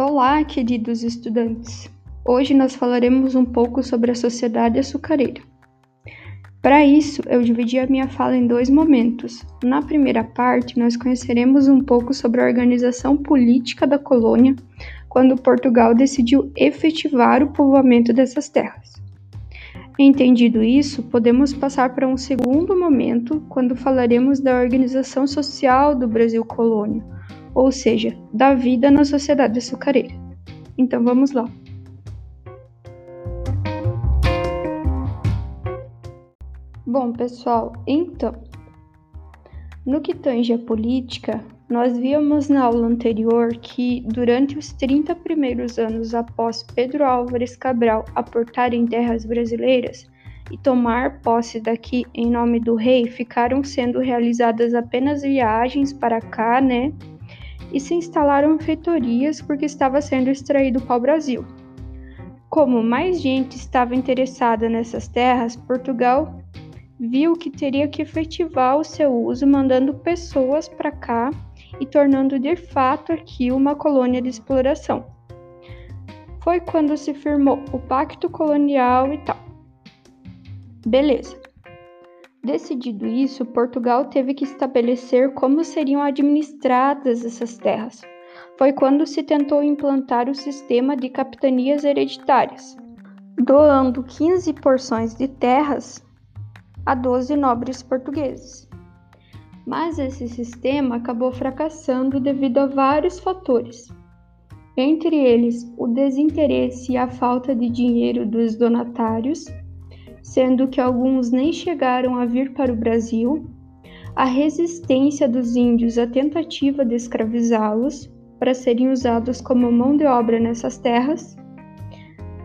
Olá, queridos estudantes! Hoje nós falaremos um pouco sobre a sociedade açucareira. Para isso, eu dividi a minha fala em dois momentos. Na primeira parte, nós conheceremos um pouco sobre a organização política da colônia quando Portugal decidiu efetivar o povoamento dessas terras. Entendido isso, podemos passar para um segundo momento, quando falaremos da organização social do Brasil colônia, ou seja, da vida na sociedade açucareira. Então vamos lá. Bom, pessoal, então, no que tange a política, nós víamos na aula anterior que, durante os 30 primeiros anos após Pedro Álvares Cabral aportar em terras brasileiras e tomar posse daqui em nome do rei, ficaram sendo realizadas apenas viagens para cá, né? E se instalaram feitorias porque estava sendo extraído pau-brasil. Como mais gente estava interessada nessas terras, Portugal viu que teria que efetivar o seu uso mandando pessoas para cá e tornando de fato aqui uma colônia de exploração. Foi quando se firmou o Pacto Colonial e tal. Beleza. Decidido isso, Portugal teve que estabelecer como seriam administradas essas terras. Foi quando se tentou implantar o sistema de capitanias hereditárias, doando 15 porções de terras a 12 nobres portugueses mas esse sistema acabou fracassando devido a vários fatores. Entre eles, o desinteresse e a falta de dinheiro dos donatários, sendo que alguns nem chegaram a vir para o Brasil, a resistência dos índios à tentativa de escravizá-los para serem usados como mão de obra nessas terras,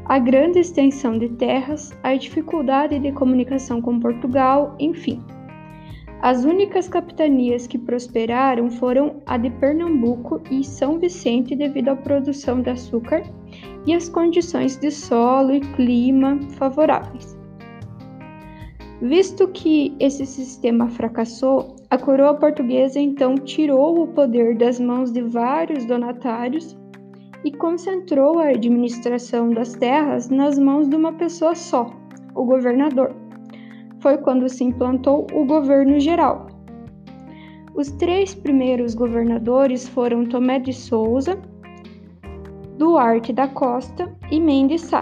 a grande extensão de terras, a dificuldade de comunicação com Portugal, enfim. As únicas capitanias que prosperaram foram a de Pernambuco e São Vicente devido à produção de açúcar e às condições de solo e clima favoráveis. Visto que esse sistema fracassou, a coroa portuguesa então tirou o poder das mãos de vários donatários e concentrou a administração das terras nas mãos de uma pessoa só, o governador foi quando se implantou o governo geral. Os três primeiros governadores foram Tomé de Souza, Duarte da Costa e Mendes Sá,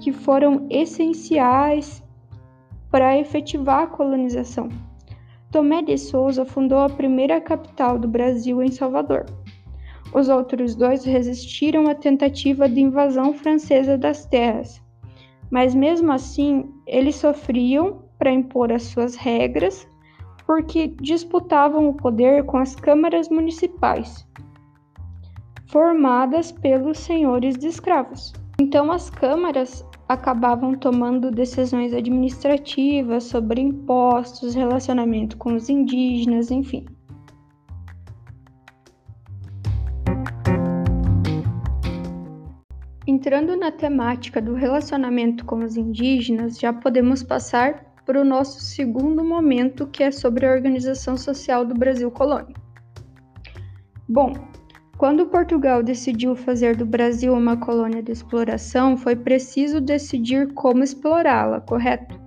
que foram essenciais para efetivar a colonização. Tomé de Souza fundou a primeira capital do Brasil em Salvador. Os outros dois resistiram à tentativa de invasão francesa das terras, mas mesmo assim eles sofriam para impor as suas regras, porque disputavam o poder com as câmaras municipais, formadas pelos senhores de escravos. Então, as câmaras acabavam tomando decisões administrativas sobre impostos, relacionamento com os indígenas, enfim. Entrando na temática do relacionamento com os indígenas, já podemos passar para o nosso segundo momento, que é sobre a organização social do Brasil colônia. Bom, quando Portugal decidiu fazer do Brasil uma colônia de exploração, foi preciso decidir como explorá-la, correto?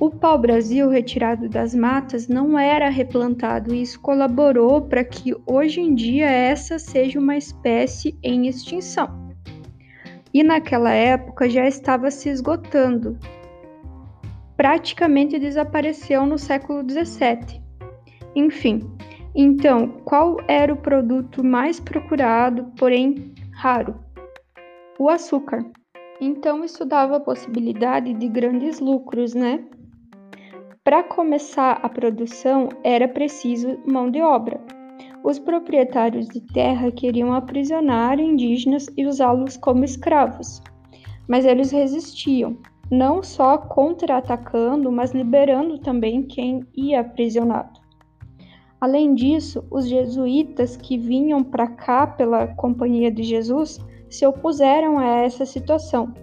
O pau-brasil retirado das matas não era replantado e isso colaborou para que hoje em dia essa seja uma espécie em extinção. E naquela época já estava se esgotando, praticamente desapareceu no século XVII. Enfim, então, qual era o produto mais procurado, porém raro? O açúcar. Então, isso dava a possibilidade de grandes lucros, né? Para começar a produção, era preciso mão de obra. Os proprietários de terra queriam aprisionar indígenas e usá-los como escravos, mas eles resistiam, não só contra-atacando, mas liberando também quem ia aprisionado. Além disso, os jesuítas que vinham para cá pela Companhia de Jesus se opuseram a essa situação.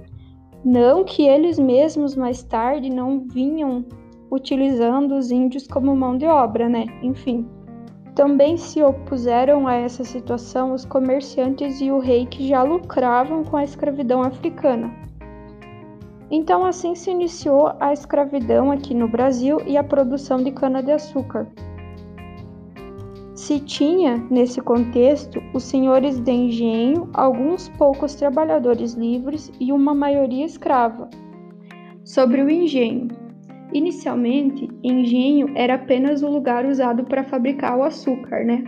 Não que eles mesmos mais tarde não vinham utilizando os índios como mão de obra, né? Enfim. Também se opuseram a essa situação os comerciantes e o rei que já lucravam com a escravidão africana. Então, assim se iniciou a escravidão aqui no Brasil e a produção de cana-de-açúcar. Se tinha, nesse contexto, os senhores de engenho, alguns poucos trabalhadores livres e uma maioria escrava. Sobre o engenho. Inicialmente, engenho era apenas o lugar usado para fabricar o açúcar, né?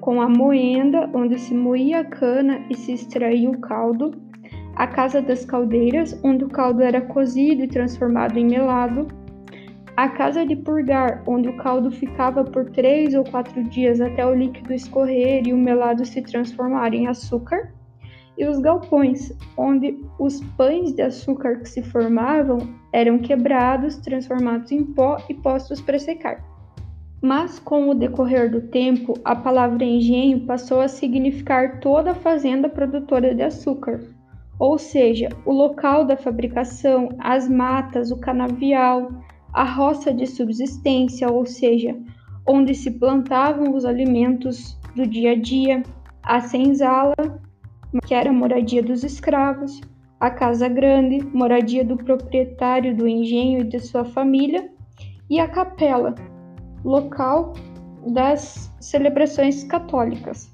Com a moenda, onde se moía a cana e se extraía o caldo, a casa das caldeiras, onde o caldo era cozido e transformado em melado, a casa de purgar, onde o caldo ficava por três ou quatro dias até o líquido escorrer e o melado se transformar em açúcar, e os galpões, onde os pães de açúcar que se formavam eram quebrados, transformados em pó e postos para secar. Mas com o decorrer do tempo, a palavra engenho passou a significar toda a fazenda produtora de açúcar, ou seja, o local da fabricação, as matas, o canavial, a roça de subsistência, ou seja, onde se plantavam os alimentos do dia a dia, a senzala, que era a moradia dos escravos, a casa grande, moradia do proprietário do engenho e de sua família, e a capela, local das celebrações católicas.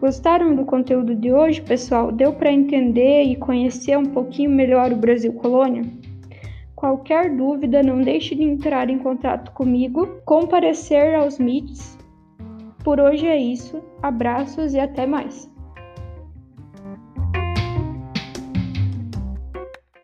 Gostaram do conteúdo de hoje, pessoal? Deu para entender e conhecer um pouquinho melhor o Brasil Colônia? Qualquer dúvida, não deixe de entrar em contato comigo, comparecer aos meets. Por hoje é isso. Abraços e até mais.